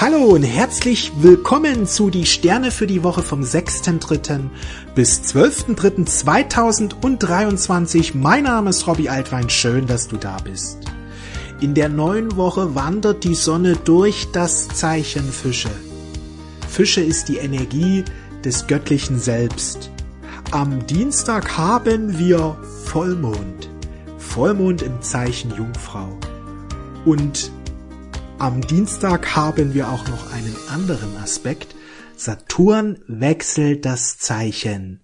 Hallo und herzlich willkommen zu die Sterne für die Woche vom 6.3. bis 12.3.2023. Mein Name ist Robbie Altwein, schön, dass du da bist. In der neuen Woche wandert die Sonne durch das Zeichen Fische. Fische ist die Energie des göttlichen Selbst. Am Dienstag haben wir Vollmond. Vollmond im Zeichen Jungfrau. Und am Dienstag haben wir auch noch einen anderen Aspekt. Saturn wechselt das Zeichen.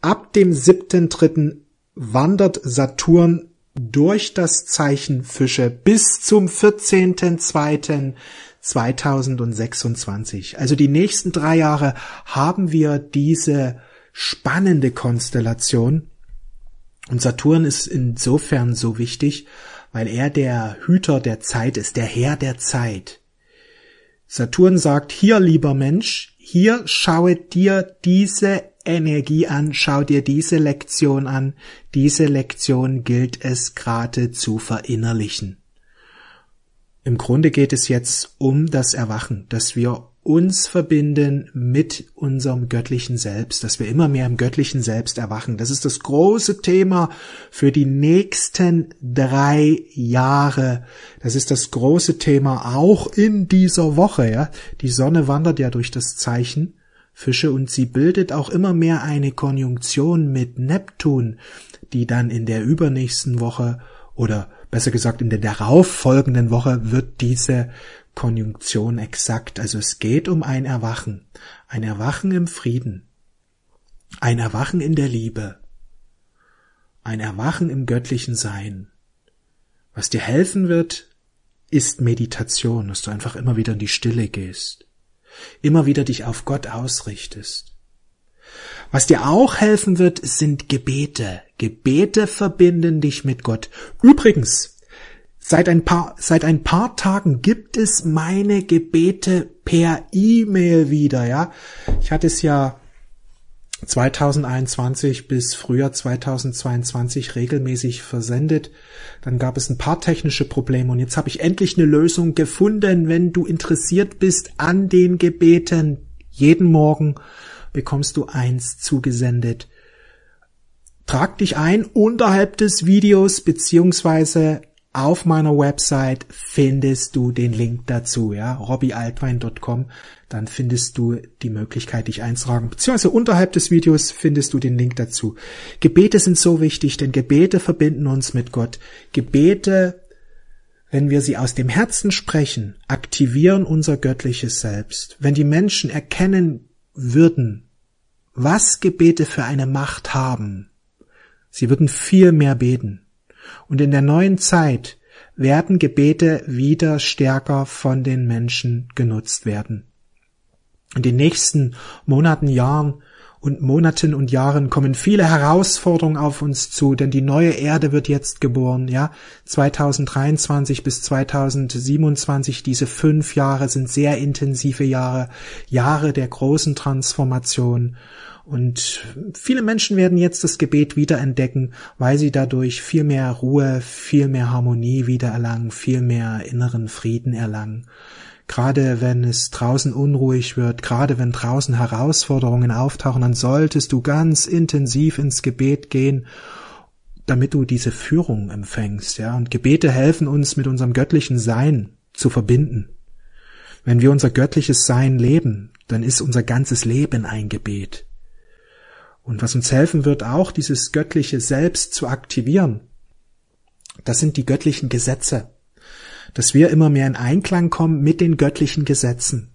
Ab dem 7.3. wandert Saturn durch das Zeichen Fische bis zum 14.2.2026. Also die nächsten drei Jahre haben wir diese spannende Konstellation. Und Saturn ist insofern so wichtig, weil er der Hüter der Zeit ist, der Herr der Zeit. Saturn sagt, hier lieber Mensch, hier schaue dir diese Energie an, schau dir diese Lektion an, diese Lektion gilt es gerade zu verinnerlichen. Im Grunde geht es jetzt um das Erwachen, dass wir uns verbinden mit unserem göttlichen Selbst, dass wir immer mehr im göttlichen Selbst erwachen. Das ist das große Thema für die nächsten drei Jahre. Das ist das große Thema auch in dieser Woche, ja. Die Sonne wandert ja durch das Zeichen Fische und sie bildet auch immer mehr eine Konjunktion mit Neptun, die dann in der übernächsten Woche oder besser gesagt in der darauffolgenden Woche wird diese Konjunktion exakt. Also es geht um ein Erwachen, ein Erwachen im Frieden, ein Erwachen in der Liebe, ein Erwachen im göttlichen Sein. Was dir helfen wird, ist Meditation, dass du einfach immer wieder in die Stille gehst, immer wieder dich auf Gott ausrichtest. Was dir auch helfen wird, sind Gebete. Gebete verbinden dich mit Gott. Übrigens, Seit ein paar, seit ein paar Tagen gibt es meine Gebete per E-Mail wieder, ja. Ich hatte es ja 2021 bis Frühjahr 2022 regelmäßig versendet. Dann gab es ein paar technische Probleme und jetzt habe ich endlich eine Lösung gefunden. Wenn du interessiert bist an den Gebeten, jeden Morgen bekommst du eins zugesendet. Trag dich ein unterhalb des Videos beziehungsweise auf meiner Website findest du den Link dazu, ja, robbyaltwein.com. Dann findest du die Möglichkeit, dich einzutragen. Beziehungsweise unterhalb des Videos findest du den Link dazu. Gebete sind so wichtig, denn Gebete verbinden uns mit Gott. Gebete, wenn wir sie aus dem Herzen sprechen, aktivieren unser göttliches Selbst. Wenn die Menschen erkennen würden, was Gebete für eine Macht haben, sie würden viel mehr beten. Und in der neuen Zeit werden Gebete wieder stärker von den Menschen genutzt werden. In den nächsten Monaten, Jahren und Monaten und Jahren kommen viele Herausforderungen auf uns zu, denn die neue Erde wird jetzt geboren, ja. 2023 bis 2027, diese fünf Jahre sind sehr intensive Jahre, Jahre der großen Transformation. Und viele Menschen werden jetzt das Gebet wiederentdecken, weil sie dadurch viel mehr Ruhe, viel mehr Harmonie wiedererlangen, viel mehr inneren Frieden erlangen. Gerade wenn es draußen unruhig wird, gerade wenn draußen Herausforderungen auftauchen, dann solltest du ganz intensiv ins Gebet gehen, damit du diese Führung empfängst, ja. Und Gebete helfen uns mit unserem göttlichen Sein zu verbinden. Wenn wir unser göttliches Sein leben, dann ist unser ganzes Leben ein Gebet. Und was uns helfen wird, auch dieses göttliche Selbst zu aktivieren, das sind die göttlichen Gesetze, dass wir immer mehr in Einklang kommen mit den göttlichen Gesetzen.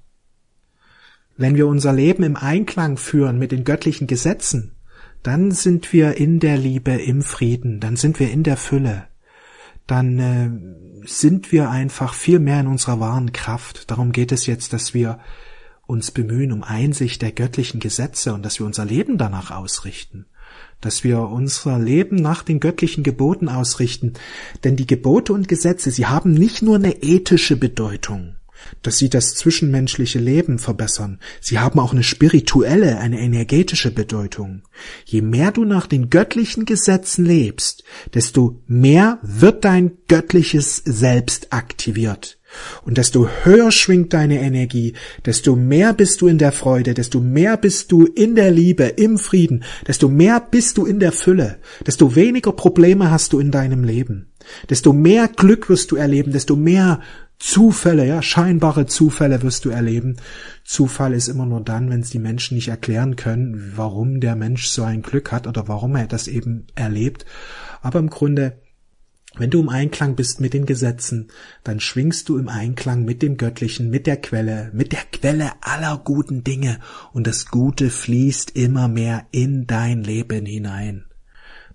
Wenn wir unser Leben im Einklang führen mit den göttlichen Gesetzen, dann sind wir in der Liebe, im Frieden, dann sind wir in der Fülle, dann äh, sind wir einfach viel mehr in unserer wahren Kraft. Darum geht es jetzt, dass wir uns bemühen um Einsicht der göttlichen Gesetze und dass wir unser Leben danach ausrichten, dass wir unser Leben nach den göttlichen Geboten ausrichten, denn die Gebote und Gesetze, sie haben nicht nur eine ethische Bedeutung, dass sie das zwischenmenschliche Leben verbessern, sie haben auch eine spirituelle, eine energetische Bedeutung. Je mehr du nach den göttlichen Gesetzen lebst, desto mehr wird dein göttliches Selbst aktiviert Und desto höher schwingt deine Energie, desto mehr bist du in der Freude, desto mehr bist du in der Liebe, im Frieden, desto mehr bist du in der Fülle, desto weniger Probleme hast du in deinem Leben, desto mehr Glück wirst du erleben, desto mehr Zufälle, ja, scheinbare Zufälle wirst du erleben. Zufall ist immer nur dann, wenn es die Menschen nicht erklären können, warum der Mensch so ein Glück hat oder warum er das eben erlebt. Aber im Grunde wenn du im Einklang bist mit den Gesetzen, dann schwingst du im Einklang mit dem Göttlichen, mit der Quelle, mit der Quelle aller guten Dinge und das Gute fließt immer mehr in dein Leben hinein.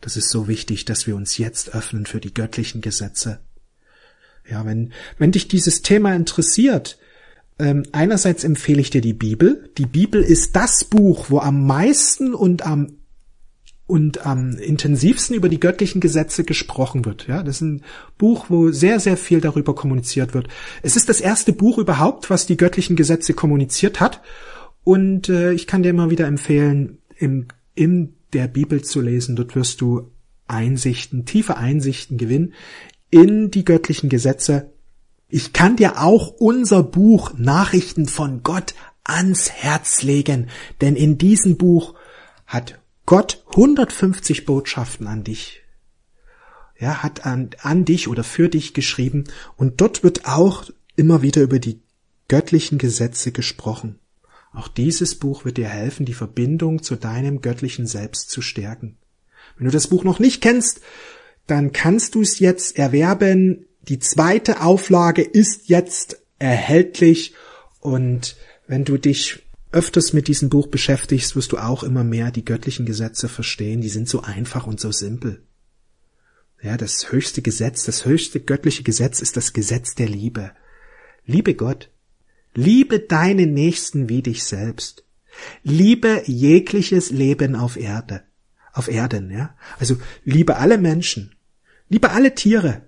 Das ist so wichtig, dass wir uns jetzt öffnen für die göttlichen Gesetze. Ja, wenn, wenn dich dieses Thema interessiert, ähm, einerseits empfehle ich dir die Bibel. Die Bibel ist das Buch, wo am meisten und am und am intensivsten über die göttlichen Gesetze gesprochen wird. Ja, das ist ein Buch, wo sehr, sehr viel darüber kommuniziert wird. Es ist das erste Buch überhaupt, was die göttlichen Gesetze kommuniziert hat. Und äh, ich kann dir immer wieder empfehlen, im, in der Bibel zu lesen. Dort wirst du Einsichten, tiefe Einsichten gewinnen in die göttlichen Gesetze. Ich kann dir auch unser Buch Nachrichten von Gott ans Herz legen, denn in diesem Buch hat Gott 150 Botschaften an dich. Ja, hat an, an dich oder für dich geschrieben und dort wird auch immer wieder über die göttlichen Gesetze gesprochen. Auch dieses Buch wird dir helfen, die Verbindung zu deinem göttlichen Selbst zu stärken. Wenn du das Buch noch nicht kennst, dann kannst du es jetzt erwerben. Die zweite Auflage ist jetzt erhältlich und wenn du dich öfters mit diesem Buch beschäftigst, wirst du auch immer mehr die göttlichen Gesetze verstehen. Die sind so einfach und so simpel. Ja, das höchste Gesetz, das höchste göttliche Gesetz ist das Gesetz der Liebe. Liebe Gott. Liebe deinen Nächsten wie dich selbst. Liebe jegliches Leben auf Erde. Auf Erden, ja. Also liebe alle Menschen. Liebe alle Tiere.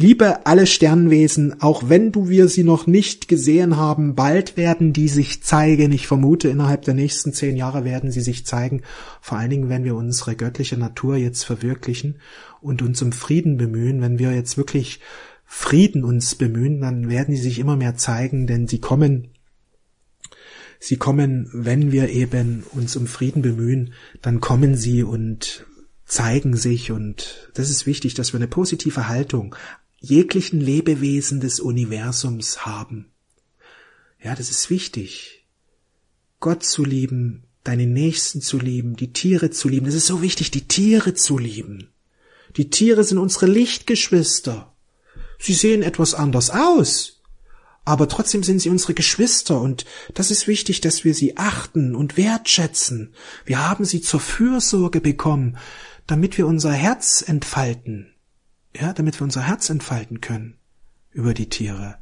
Liebe alle Sternwesen, auch wenn du wir sie noch nicht gesehen haben, bald werden die sich zeigen. Ich vermute, innerhalb der nächsten zehn Jahre werden sie sich zeigen. Vor allen Dingen, wenn wir unsere göttliche Natur jetzt verwirklichen und uns um Frieden bemühen, wenn wir jetzt wirklich Frieden uns bemühen, dann werden sie sich immer mehr zeigen, denn sie kommen Sie kommen, wenn wir eben uns um Frieden bemühen, dann kommen sie und zeigen sich und das ist wichtig, dass wir eine positive Haltung jeglichen Lebewesen des Universums haben. Ja, das ist wichtig. Gott zu lieben, deine Nächsten zu lieben, die Tiere zu lieben. Das ist so wichtig, die Tiere zu lieben. Die Tiere sind unsere Lichtgeschwister. Sie sehen etwas anders aus, aber trotzdem sind sie unsere Geschwister und das ist wichtig, dass wir sie achten und wertschätzen. Wir haben sie zur Fürsorge bekommen, damit wir unser Herz entfalten ja, damit wir unser Herz entfalten können über die Tiere.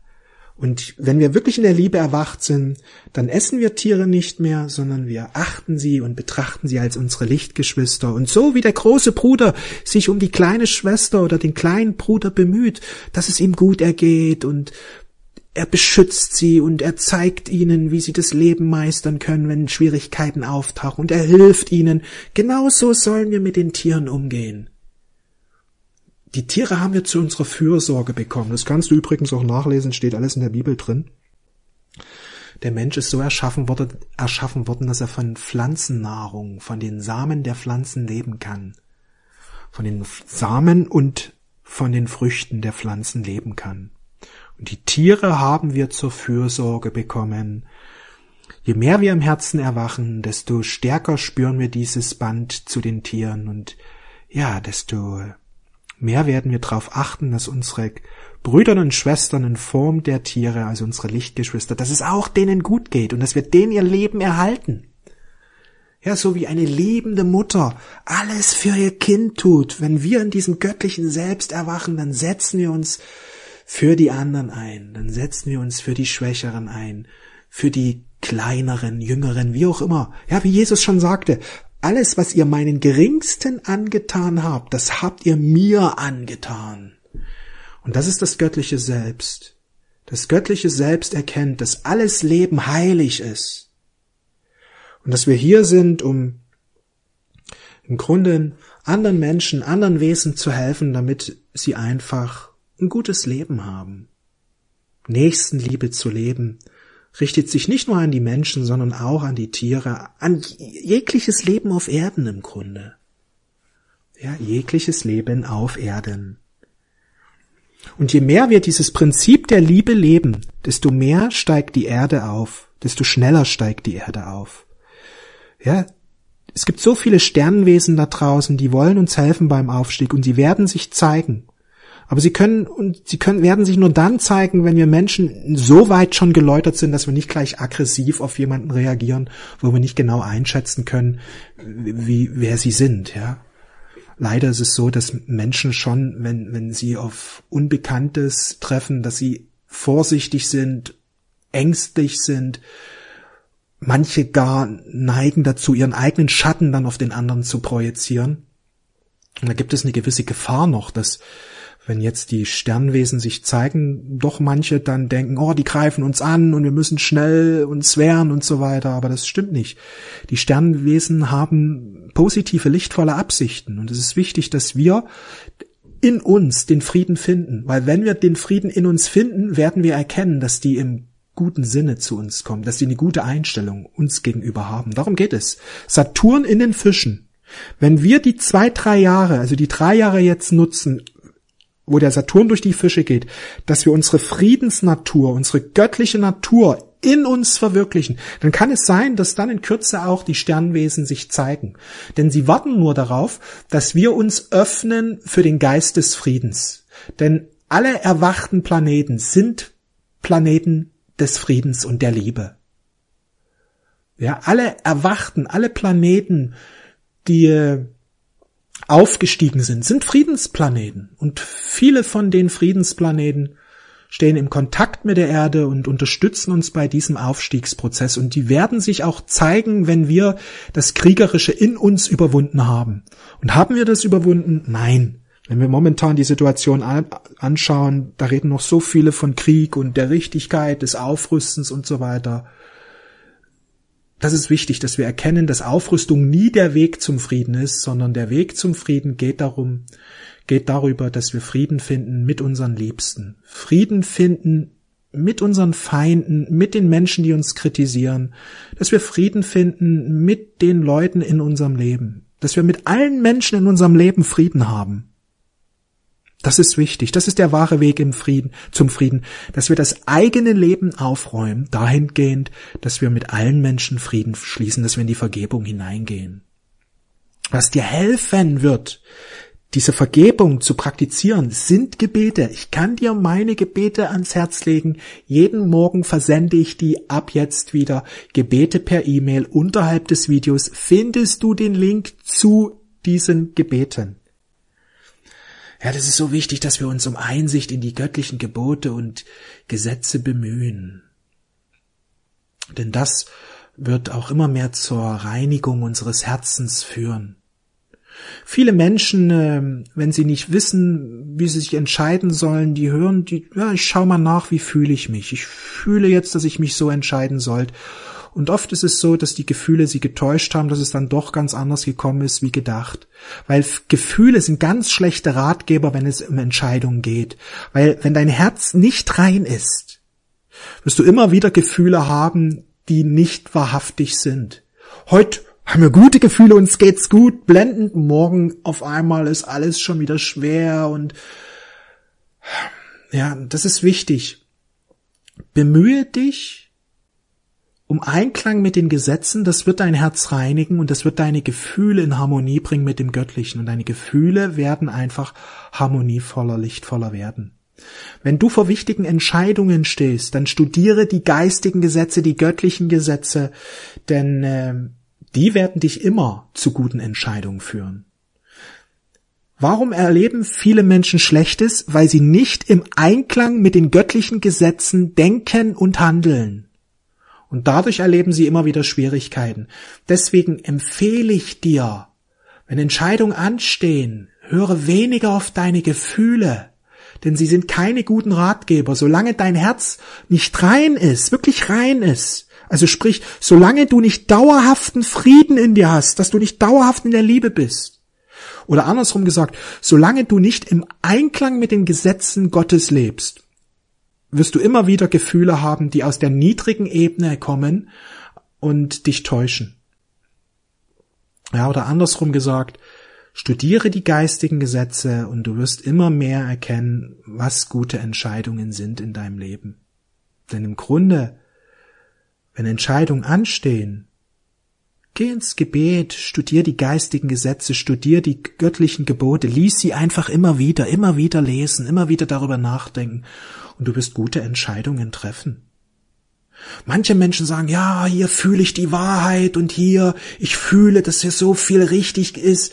Und wenn wir wirklich in der Liebe erwacht sind, dann essen wir Tiere nicht mehr, sondern wir achten sie und betrachten sie als unsere Lichtgeschwister. Und so wie der große Bruder sich um die kleine Schwester oder den kleinen Bruder bemüht, dass es ihm gut ergeht und er beschützt sie und er zeigt ihnen, wie sie das Leben meistern können, wenn Schwierigkeiten auftauchen und er hilft ihnen. Genauso sollen wir mit den Tieren umgehen. Die Tiere haben wir zu unserer Fürsorge bekommen. Das kannst du übrigens auch nachlesen, steht alles in der Bibel drin. Der Mensch ist so erschaffen worden, erschaffen worden, dass er von Pflanzennahrung, von den Samen der Pflanzen leben kann. Von den Samen und von den Früchten der Pflanzen leben kann. Und die Tiere haben wir zur Fürsorge bekommen. Je mehr wir im Herzen erwachen, desto stärker spüren wir dieses Band zu den Tieren und ja, desto mehr werden wir darauf achten, dass unsere Brüder und Schwestern in Form der Tiere, also unsere Lichtgeschwister, dass es auch denen gut geht und dass wir denen ihr Leben erhalten. Ja, so wie eine liebende Mutter alles für ihr Kind tut. Wenn wir in diesem göttlichen Selbst erwachen, dann setzen wir uns für die anderen ein, dann setzen wir uns für die Schwächeren ein, für die kleineren, jüngeren, wie auch immer. Ja, wie Jesus schon sagte, alles, was ihr meinen Geringsten angetan habt, das habt ihr mir angetan. Und das ist das göttliche Selbst. Das göttliche Selbst erkennt, dass alles Leben heilig ist. Und dass wir hier sind, um im Grunde anderen Menschen, anderen Wesen zu helfen, damit sie einfach ein gutes Leben haben. Nächstenliebe zu leben, richtet sich nicht nur an die Menschen, sondern auch an die Tiere, an jegliches Leben auf Erden im Grunde. Ja, jegliches Leben auf Erden. Und je mehr wir dieses Prinzip der Liebe leben, desto mehr steigt die Erde auf, desto schneller steigt die Erde auf. Ja, es gibt so viele Sternenwesen da draußen, die wollen uns helfen beim Aufstieg und sie werden sich zeigen. Aber sie können und sie können werden sich nur dann zeigen, wenn wir Menschen so weit schon geläutert sind, dass wir nicht gleich aggressiv auf jemanden reagieren, wo wir nicht genau einschätzen können, wie wer sie sind, ja. Leider ist es so, dass Menschen schon, wenn wenn sie auf Unbekanntes treffen, dass sie vorsichtig sind, ängstlich sind, manche gar neigen dazu, ihren eigenen Schatten dann auf den anderen zu projizieren. Und da gibt es eine gewisse Gefahr noch, dass wenn jetzt die Sternwesen sich zeigen, doch manche dann denken, oh, die greifen uns an und wir müssen schnell uns wehren und so weiter. Aber das stimmt nicht. Die Sternwesen haben positive, lichtvolle Absichten. Und es ist wichtig, dass wir in uns den Frieden finden. Weil wenn wir den Frieden in uns finden, werden wir erkennen, dass die im guten Sinne zu uns kommen, dass sie eine gute Einstellung uns gegenüber haben. Darum geht es. Saturn in den Fischen. Wenn wir die zwei, drei Jahre, also die drei Jahre jetzt nutzen, wo der Saturn durch die Fische geht, dass wir unsere Friedensnatur, unsere göttliche Natur in uns verwirklichen, dann kann es sein, dass dann in Kürze auch die Sternwesen sich zeigen. Denn sie warten nur darauf, dass wir uns öffnen für den Geist des Friedens. Denn alle erwachten Planeten sind Planeten des Friedens und der Liebe. Ja, alle erwachten, alle Planeten, die aufgestiegen sind, sind Friedensplaneten. Und viele von den Friedensplaneten stehen im Kontakt mit der Erde und unterstützen uns bei diesem Aufstiegsprozess. Und die werden sich auch zeigen, wenn wir das Kriegerische in uns überwunden haben. Und haben wir das überwunden? Nein. Wenn wir momentan die Situation anschauen, da reden noch so viele von Krieg und der Richtigkeit des Aufrüstens und so weiter das ist wichtig, dass wir erkennen, dass Aufrüstung nie der Weg zum Frieden ist, sondern der Weg zum Frieden geht darum, geht darüber, dass wir Frieden finden mit unseren Liebsten. Frieden finden mit unseren Feinden, mit den Menschen, die uns kritisieren, dass wir Frieden finden mit den Leuten in unserem Leben, dass wir mit allen Menschen in unserem Leben Frieden haben. Das ist wichtig. Das ist der wahre Weg im Frieden, zum Frieden, dass wir das eigene Leben aufräumen, dahingehend, dass wir mit allen Menschen Frieden schließen, dass wir in die Vergebung hineingehen. Was dir helfen wird, diese Vergebung zu praktizieren, sind Gebete. Ich kann dir meine Gebete ans Herz legen. Jeden Morgen versende ich die ab jetzt wieder. Gebete per E-Mail. Unterhalb des Videos findest du den Link zu diesen Gebeten. Ja, das ist so wichtig, dass wir uns um Einsicht in die göttlichen Gebote und Gesetze bemühen. Denn das wird auch immer mehr zur Reinigung unseres Herzens führen. Viele Menschen, ähm, wenn sie nicht wissen, wie sie sich entscheiden sollen, die hören, die, ja, ich schau mal nach, wie fühle ich mich. Ich fühle jetzt, dass ich mich so entscheiden sollte. Und oft ist es so, dass die Gefühle sie getäuscht haben, dass es dann doch ganz anders gekommen ist wie gedacht. Weil Gefühle sind ganz schlechte Ratgeber, wenn es um Entscheidungen geht. Weil wenn dein Herz nicht rein ist, wirst du immer wieder Gefühle haben, die nicht wahrhaftig sind. Heute haben wir gute Gefühle, uns geht's gut, blendend. Morgen auf einmal ist alles schon wieder schwer und ja, das ist wichtig. Bemühe dich, um Einklang mit den Gesetzen, das wird dein Herz reinigen und das wird deine Gefühle in Harmonie bringen mit dem Göttlichen und deine Gefühle werden einfach harmonievoller, lichtvoller werden. Wenn du vor wichtigen Entscheidungen stehst, dann studiere die geistigen Gesetze, die göttlichen Gesetze, denn äh, die werden dich immer zu guten Entscheidungen führen. Warum erleben viele Menschen Schlechtes? Weil sie nicht im Einklang mit den göttlichen Gesetzen denken und handeln. Und dadurch erleben sie immer wieder Schwierigkeiten. Deswegen empfehle ich dir, wenn Entscheidungen anstehen, höre weniger auf deine Gefühle, denn sie sind keine guten Ratgeber. Solange dein Herz nicht rein ist, wirklich rein ist, also sprich, solange du nicht dauerhaften Frieden in dir hast, dass du nicht dauerhaft in der Liebe bist, oder andersrum gesagt, solange du nicht im Einklang mit den Gesetzen Gottes lebst, wirst du immer wieder Gefühle haben, die aus der niedrigen Ebene kommen und dich täuschen. Ja, oder andersrum gesagt, studiere die geistigen Gesetze und du wirst immer mehr erkennen, was gute Entscheidungen sind in deinem Leben. Denn im Grunde, wenn Entscheidungen anstehen, Geh ins Gebet, studier die geistigen Gesetze, studier die göttlichen Gebote, lies sie einfach immer wieder, immer wieder lesen, immer wieder darüber nachdenken und du wirst gute Entscheidungen treffen. Manche Menschen sagen, ja, hier fühle ich die Wahrheit und hier, ich fühle, dass hier so viel richtig ist.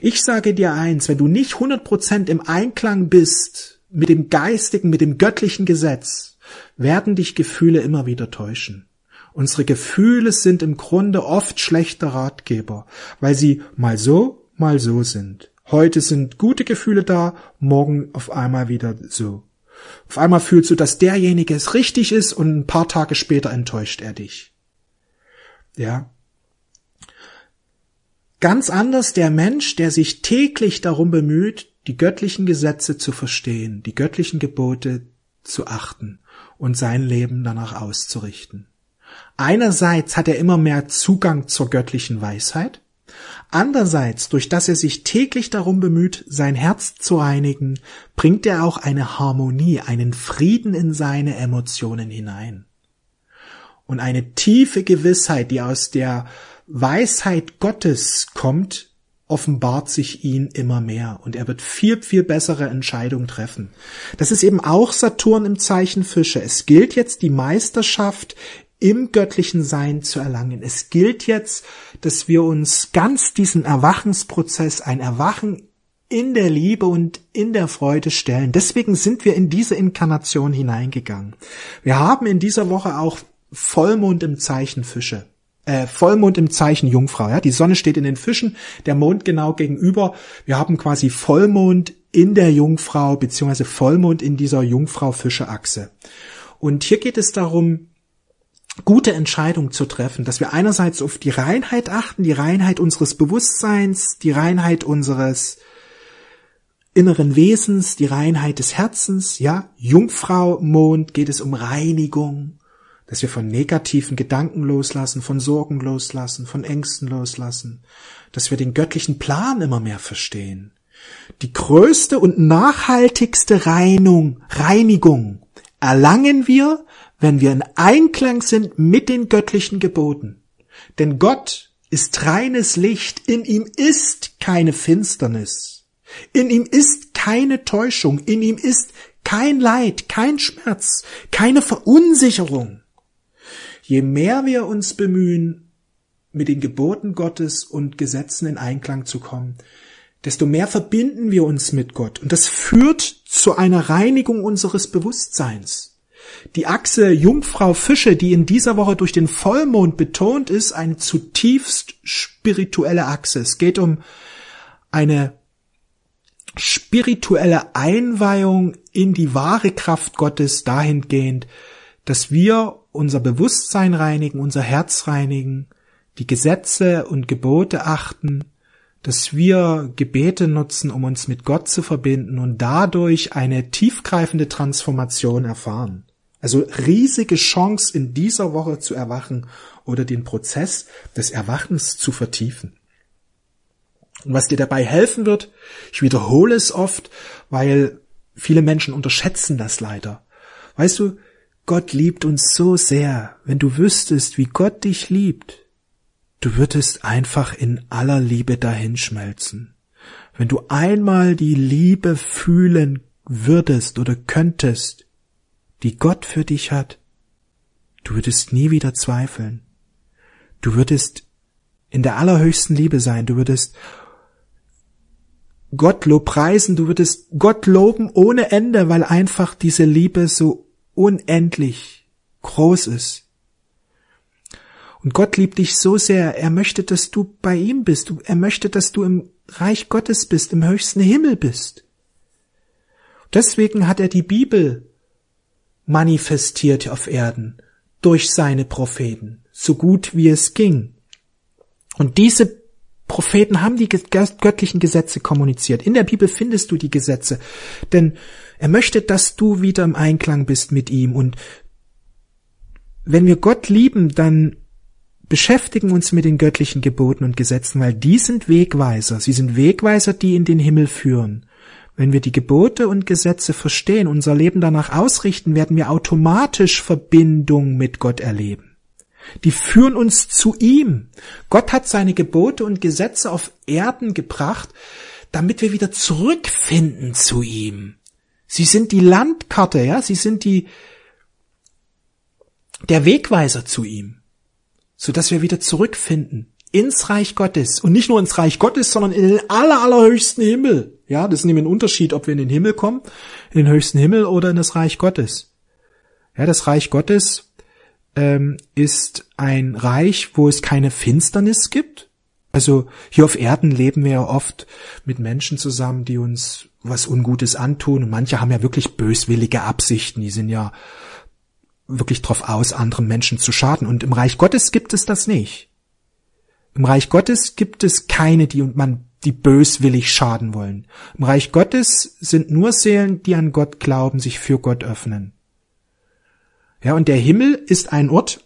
Ich sage dir eins, wenn du nicht 100% im Einklang bist mit dem geistigen, mit dem göttlichen Gesetz, werden dich Gefühle immer wieder täuschen. Unsere Gefühle sind im Grunde oft schlechte Ratgeber, weil sie mal so, mal so sind. Heute sind gute Gefühle da, morgen auf einmal wieder so. Auf einmal fühlst du, dass derjenige es richtig ist und ein paar Tage später enttäuscht er dich. Ja. Ganz anders der Mensch, der sich täglich darum bemüht, die göttlichen Gesetze zu verstehen, die göttlichen Gebote zu achten und sein Leben danach auszurichten. Einerseits hat er immer mehr Zugang zur göttlichen Weisheit, andererseits, durch dass er sich täglich darum bemüht, sein Herz zu reinigen, bringt er auch eine Harmonie, einen Frieden in seine Emotionen hinein. Und eine tiefe Gewissheit, die aus der Weisheit Gottes kommt, offenbart sich ihn immer mehr und er wird viel, viel bessere Entscheidungen treffen. Das ist eben auch Saturn im Zeichen Fische. Es gilt jetzt die Meisterschaft im göttlichen Sein zu erlangen. Es gilt jetzt, dass wir uns ganz diesen Erwachensprozess, ein Erwachen in der Liebe und in der Freude stellen. Deswegen sind wir in diese Inkarnation hineingegangen. Wir haben in dieser Woche auch Vollmond im Zeichen Fische. Äh, Vollmond im Zeichen Jungfrau. Ja? Die Sonne steht in den Fischen, der Mond genau gegenüber. Wir haben quasi Vollmond in der Jungfrau, beziehungsweise Vollmond in dieser Jungfrau-Fische-Achse. Und hier geht es darum, gute Entscheidung zu treffen, dass wir einerseits auf die Reinheit achten, die Reinheit unseres Bewusstseins, die Reinheit unseres inneren Wesens, die Reinheit des Herzens, ja, Jungfrau Mond geht es um Reinigung, dass wir von negativen Gedanken loslassen, von Sorgen loslassen, von Ängsten loslassen, dass wir den göttlichen Plan immer mehr verstehen. Die größte und nachhaltigste Reinung, Reinigung erlangen wir, wenn wir in Einklang sind mit den göttlichen Geboten. Denn Gott ist reines Licht, in ihm ist keine Finsternis, in ihm ist keine Täuschung, in ihm ist kein Leid, kein Schmerz, keine Verunsicherung. Je mehr wir uns bemühen, mit den Geboten Gottes und Gesetzen in Einklang zu kommen, desto mehr verbinden wir uns mit Gott. Und das führt zu einer Reinigung unseres Bewusstseins. Die Achse Jungfrau Fische, die in dieser Woche durch den Vollmond betont ist, eine zutiefst spirituelle Achse. Es geht um eine spirituelle Einweihung in die wahre Kraft Gottes dahingehend, dass wir unser Bewusstsein reinigen, unser Herz reinigen, die Gesetze und Gebote achten, dass wir Gebete nutzen, um uns mit Gott zu verbinden und dadurch eine tiefgreifende Transformation erfahren. Also riesige Chance in dieser Woche zu erwachen oder den Prozess des Erwachens zu vertiefen. Und was dir dabei helfen wird, ich wiederhole es oft, weil viele Menschen unterschätzen das leider. Weißt du, Gott liebt uns so sehr. Wenn du wüsstest, wie Gott dich liebt, du würdest einfach in aller Liebe dahinschmelzen. Wenn du einmal die Liebe fühlen würdest oder könntest, die Gott für dich hat, du würdest nie wieder zweifeln. Du würdest in der allerhöchsten Liebe sein, du würdest Gott lobpreisen, du würdest Gott loben ohne Ende, weil einfach diese Liebe so unendlich groß ist. Und Gott liebt dich so sehr, er möchte, dass du bei ihm bist, er möchte, dass du im Reich Gottes bist, im höchsten Himmel bist. Deswegen hat er die Bibel manifestiert auf Erden durch seine Propheten, so gut wie es ging. Und diese Propheten haben die göttlichen Gesetze kommuniziert. In der Bibel findest du die Gesetze. Denn er möchte, dass du wieder im Einklang bist mit ihm. Und wenn wir Gott lieben, dann beschäftigen uns mit den göttlichen Geboten und Gesetzen, weil die sind Wegweiser. Sie sind Wegweiser, die in den Himmel führen. Wenn wir die Gebote und Gesetze verstehen, unser Leben danach ausrichten, werden wir automatisch Verbindung mit Gott erleben. Die führen uns zu ihm. Gott hat seine Gebote und Gesetze auf Erden gebracht, damit wir wieder zurückfinden zu ihm. Sie sind die Landkarte, ja, sie sind die, der Wegweiser zu ihm, so dass wir wieder zurückfinden ins Reich Gottes und nicht nur ins Reich Gottes, sondern in den aller, allerhöchsten Himmel. Ja, das ist nämlich ein Unterschied, ob wir in den Himmel kommen, in den höchsten Himmel oder in das Reich Gottes. Ja, das Reich Gottes ähm, ist ein Reich, wo es keine Finsternis gibt. Also hier auf Erden leben wir ja oft mit Menschen zusammen, die uns was Ungutes antun. Und manche haben ja wirklich böswillige Absichten. Die sind ja wirklich drauf aus, anderen Menschen zu schaden. Und im Reich Gottes gibt es das nicht. Im Reich Gottes gibt es keine, die und man, die böswillig schaden wollen. Im Reich Gottes sind nur Seelen, die an Gott glauben, sich für Gott öffnen. Ja, und der Himmel ist ein Ort,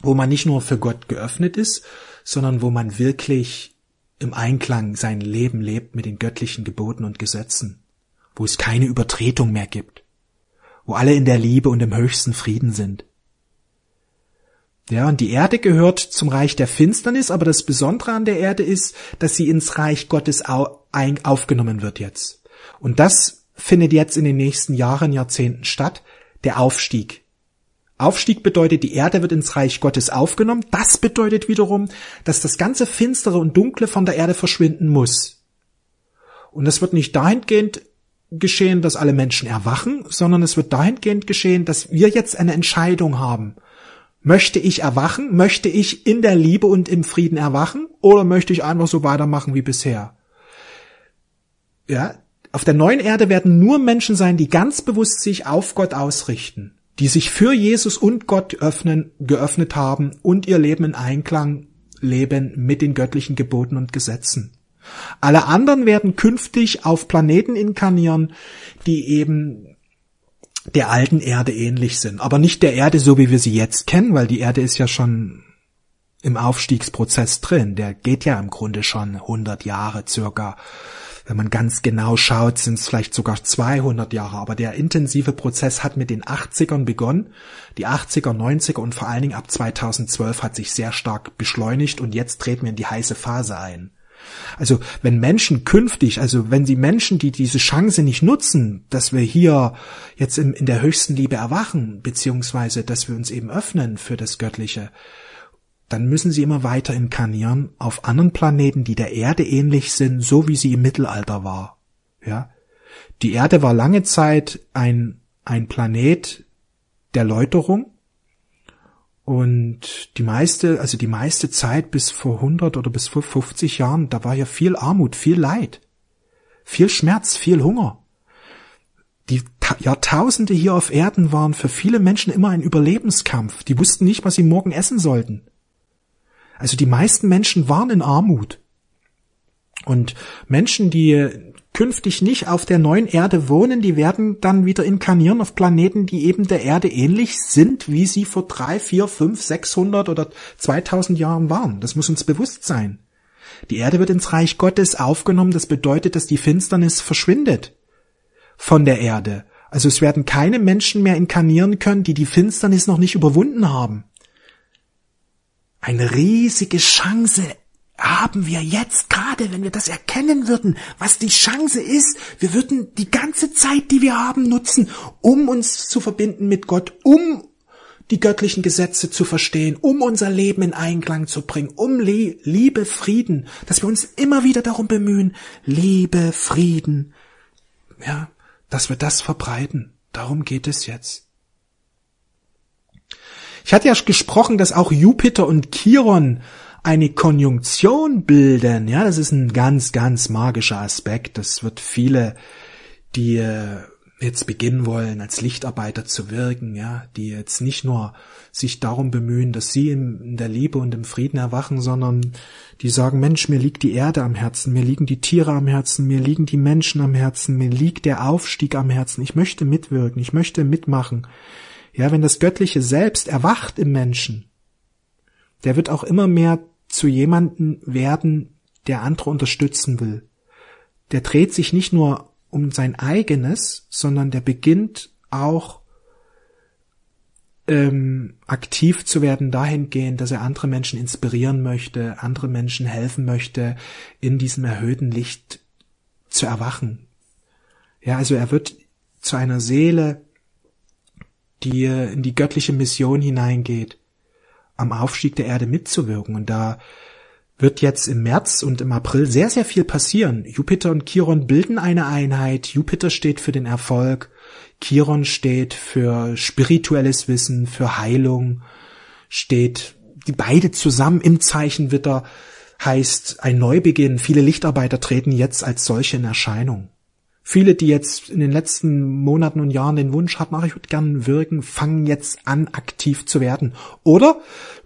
wo man nicht nur für Gott geöffnet ist, sondern wo man wirklich im Einklang sein Leben lebt mit den göttlichen Geboten und Gesetzen, wo es keine Übertretung mehr gibt, wo alle in der Liebe und im höchsten Frieden sind. Ja, und die Erde gehört zum Reich der Finsternis, aber das Besondere an der Erde ist, dass sie ins Reich Gottes aufgenommen wird jetzt. Und das findet jetzt in den nächsten Jahren, Jahrzehnten statt, der Aufstieg. Aufstieg bedeutet, die Erde wird ins Reich Gottes aufgenommen. Das bedeutet wiederum, dass das ganze Finstere und Dunkle von der Erde verschwinden muss. Und das wird nicht dahingehend geschehen, dass alle Menschen erwachen, sondern es wird dahingehend geschehen, dass wir jetzt eine Entscheidung haben. Möchte ich erwachen? Möchte ich in der Liebe und im Frieden erwachen? Oder möchte ich einfach so weitermachen wie bisher? Ja, auf der neuen Erde werden nur Menschen sein, die ganz bewusst sich auf Gott ausrichten, die sich für Jesus und Gott öffnen, geöffnet haben und ihr Leben in Einklang leben mit den göttlichen Geboten und Gesetzen. Alle anderen werden künftig auf Planeten inkarnieren, die eben der alten Erde ähnlich sind. Aber nicht der Erde so, wie wir sie jetzt kennen, weil die Erde ist ja schon im Aufstiegsprozess drin. Der geht ja im Grunde schon 100 Jahre circa. Wenn man ganz genau schaut, sind es vielleicht sogar 200 Jahre. Aber der intensive Prozess hat mit den 80ern begonnen. Die 80er, 90er und vor allen Dingen ab 2012 hat sich sehr stark beschleunigt und jetzt treten wir in die heiße Phase ein. Also wenn Menschen künftig, also wenn die Menschen, die diese Chance nicht nutzen, dass wir hier jetzt in, in der höchsten Liebe erwachen, beziehungsweise dass wir uns eben öffnen für das Göttliche, dann müssen sie immer weiter inkarnieren auf anderen Planeten, die der Erde ähnlich sind, so wie sie im Mittelalter war. Ja, die Erde war lange Zeit ein ein Planet der Läuterung, und die meiste, also die meiste Zeit bis vor 100 oder bis vor 50 Jahren, da war ja viel Armut, viel Leid, viel Schmerz, viel Hunger. Die Jahrtausende hier auf Erden waren für viele Menschen immer ein Überlebenskampf. Die wussten nicht, was sie morgen essen sollten. Also die meisten Menschen waren in Armut. Und Menschen, die künftig nicht auf der neuen Erde wohnen, die werden dann wieder inkarnieren auf Planeten, die eben der Erde ähnlich sind, wie sie vor drei, vier, fünf, sechshundert oder zweitausend Jahren waren. Das muss uns bewusst sein. Die Erde wird ins Reich Gottes aufgenommen, das bedeutet, dass die Finsternis verschwindet von der Erde. Also es werden keine Menschen mehr inkarnieren können, die die Finsternis noch nicht überwunden haben. Eine riesige Chance haben wir jetzt gerade, wenn wir das erkennen würden, was die Chance ist, wir würden die ganze Zeit, die wir haben, nutzen, um uns zu verbinden mit Gott, um die göttlichen Gesetze zu verstehen, um unser Leben in Einklang zu bringen, um Liebe, Frieden, dass wir uns immer wieder darum bemühen, Liebe, Frieden, ja, dass wir das verbreiten. Darum geht es jetzt. Ich hatte ja gesprochen, dass auch Jupiter und Chiron eine Konjunktion bilden. Ja, das ist ein ganz, ganz magischer Aspekt. Das wird viele, die äh, jetzt beginnen wollen, als Lichtarbeiter zu wirken, ja, die jetzt nicht nur sich darum bemühen, dass sie in der Liebe und im Frieden erwachen, sondern die sagen, Mensch, mir liegt die Erde am Herzen, mir liegen die Tiere am Herzen, mir liegen die Menschen am Herzen, mir liegt der Aufstieg am Herzen, ich möchte mitwirken, ich möchte mitmachen. Ja, wenn das Göttliche selbst erwacht im Menschen, der wird auch immer mehr zu jemanden werden, der andere unterstützen will. Der dreht sich nicht nur um sein eigenes, sondern der beginnt auch ähm, aktiv zu werden dahingehend, dass er andere Menschen inspirieren möchte, andere Menschen helfen möchte, in diesem erhöhten Licht zu erwachen. Ja, also er wird zu einer Seele, die in die göttliche Mission hineingeht, am Aufstieg der Erde mitzuwirken. Und da wird jetzt im März und im April sehr, sehr viel passieren. Jupiter und Chiron bilden eine Einheit. Jupiter steht für den Erfolg. Chiron steht für spirituelles Wissen, für Heilung, steht die beide zusammen im Zeichen Witter heißt ein Neubeginn. Viele Lichtarbeiter treten jetzt als solche in Erscheinung. Viele, die jetzt in den letzten Monaten und Jahren den Wunsch hatten, ach, ich würde gern wirken, fangen jetzt an, aktiv zu werden. Oder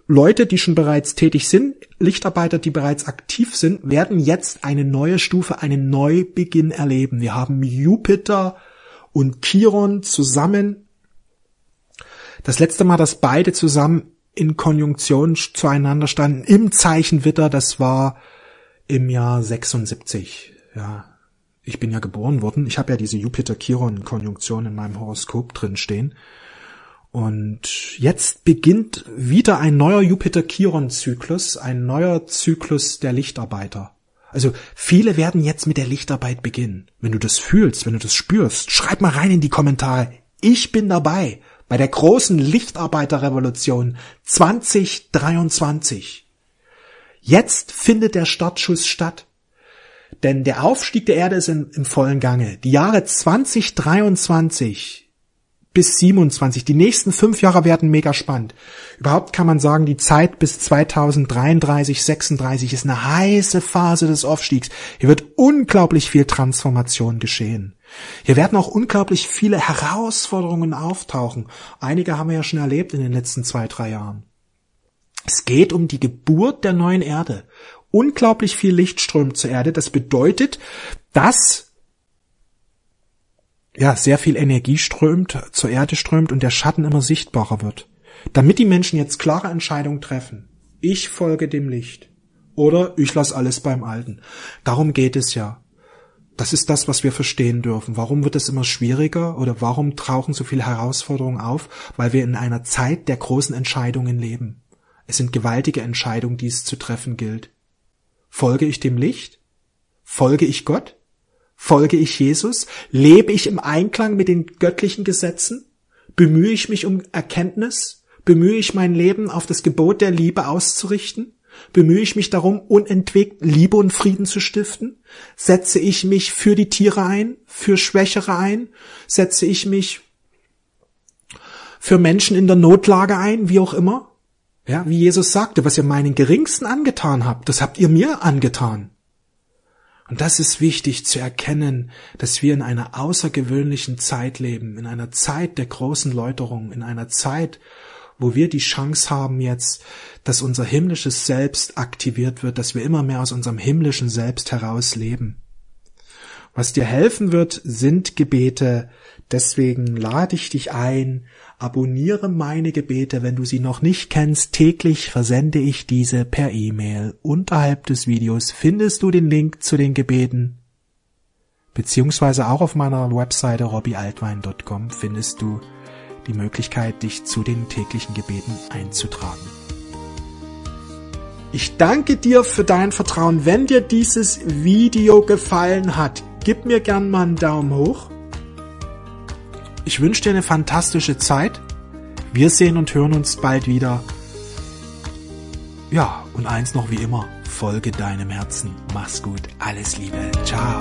Leute, die schon bereits tätig sind, Lichtarbeiter, die bereits aktiv sind, werden jetzt eine neue Stufe, einen Neubeginn erleben. Wir haben Jupiter und Chiron zusammen. Das letzte Mal, dass beide zusammen in Konjunktion zueinander standen, im Zeichen Witter, das war im Jahr 76. Ja, ich bin ja geboren worden. Ich habe ja diese Jupiter-Chiron-Konjunktion in meinem Horoskop drin stehen. Und jetzt beginnt wieder ein neuer Jupiter-Chiron-Zyklus, ein neuer Zyklus der Lichtarbeiter. Also viele werden jetzt mit der Lichtarbeit beginnen. Wenn du das fühlst, wenn du das spürst, schreib mal rein in die Kommentare. Ich bin dabei bei der großen Lichtarbeiterrevolution 2023. Jetzt findet der Startschuss statt. Denn der Aufstieg der Erde ist in, im vollen Gange. Die Jahre 2023 bis 27. Die nächsten fünf Jahre werden mega spannend. Überhaupt kann man sagen, die Zeit bis 2033, 36 ist eine heiße Phase des Aufstiegs. Hier wird unglaublich viel Transformation geschehen. Hier werden auch unglaublich viele Herausforderungen auftauchen. Einige haben wir ja schon erlebt in den letzten zwei, drei Jahren. Es geht um die Geburt der neuen Erde. Unglaublich viel Licht strömt zur Erde. Das bedeutet, dass ja, sehr viel Energie strömt, zur Erde strömt und der Schatten immer sichtbarer wird. Damit die Menschen jetzt klare Entscheidungen treffen. Ich folge dem Licht. Oder ich lasse alles beim Alten. Darum geht es ja. Das ist das, was wir verstehen dürfen. Warum wird es immer schwieriger oder warum tauchen so viele Herausforderungen auf? Weil wir in einer Zeit der großen Entscheidungen leben. Es sind gewaltige Entscheidungen, die es zu treffen gilt. Folge ich dem Licht? Folge ich Gott? Folge ich Jesus? Lebe ich im Einklang mit den göttlichen Gesetzen? Bemühe ich mich um Erkenntnis? Bemühe ich mein Leben auf das Gebot der Liebe auszurichten? Bemühe ich mich darum, unentwegt Liebe und Frieden zu stiften? Setze ich mich für die Tiere ein, für Schwächere ein? Setze ich mich für Menschen in der Notlage ein, wie auch immer? Ja, wie Jesus sagte, was ihr meinen Geringsten angetan habt, das habt ihr mir angetan. Und das ist wichtig zu erkennen, dass wir in einer außergewöhnlichen Zeit leben, in einer Zeit der großen Läuterung, in einer Zeit, wo wir die Chance haben jetzt, dass unser himmlisches Selbst aktiviert wird, dass wir immer mehr aus unserem himmlischen Selbst heraus leben. Was dir helfen wird, sind Gebete. Deswegen lade ich dich ein, abonniere meine Gebete, wenn du sie noch nicht kennst. Täglich versende ich diese per E-Mail. Unterhalb des Videos findest du den Link zu den Gebeten. Beziehungsweise auch auf meiner Webseite robbyaltwein.com findest du die Möglichkeit, dich zu den täglichen Gebeten einzutragen. Ich danke dir für dein Vertrauen. Wenn dir dieses Video gefallen hat, Gib mir gern mal einen Daumen hoch. Ich wünsche dir eine fantastische Zeit. Wir sehen und hören uns bald wieder. Ja, und eins noch wie immer, folge deinem Herzen. Mach's gut, alles Liebe, ciao.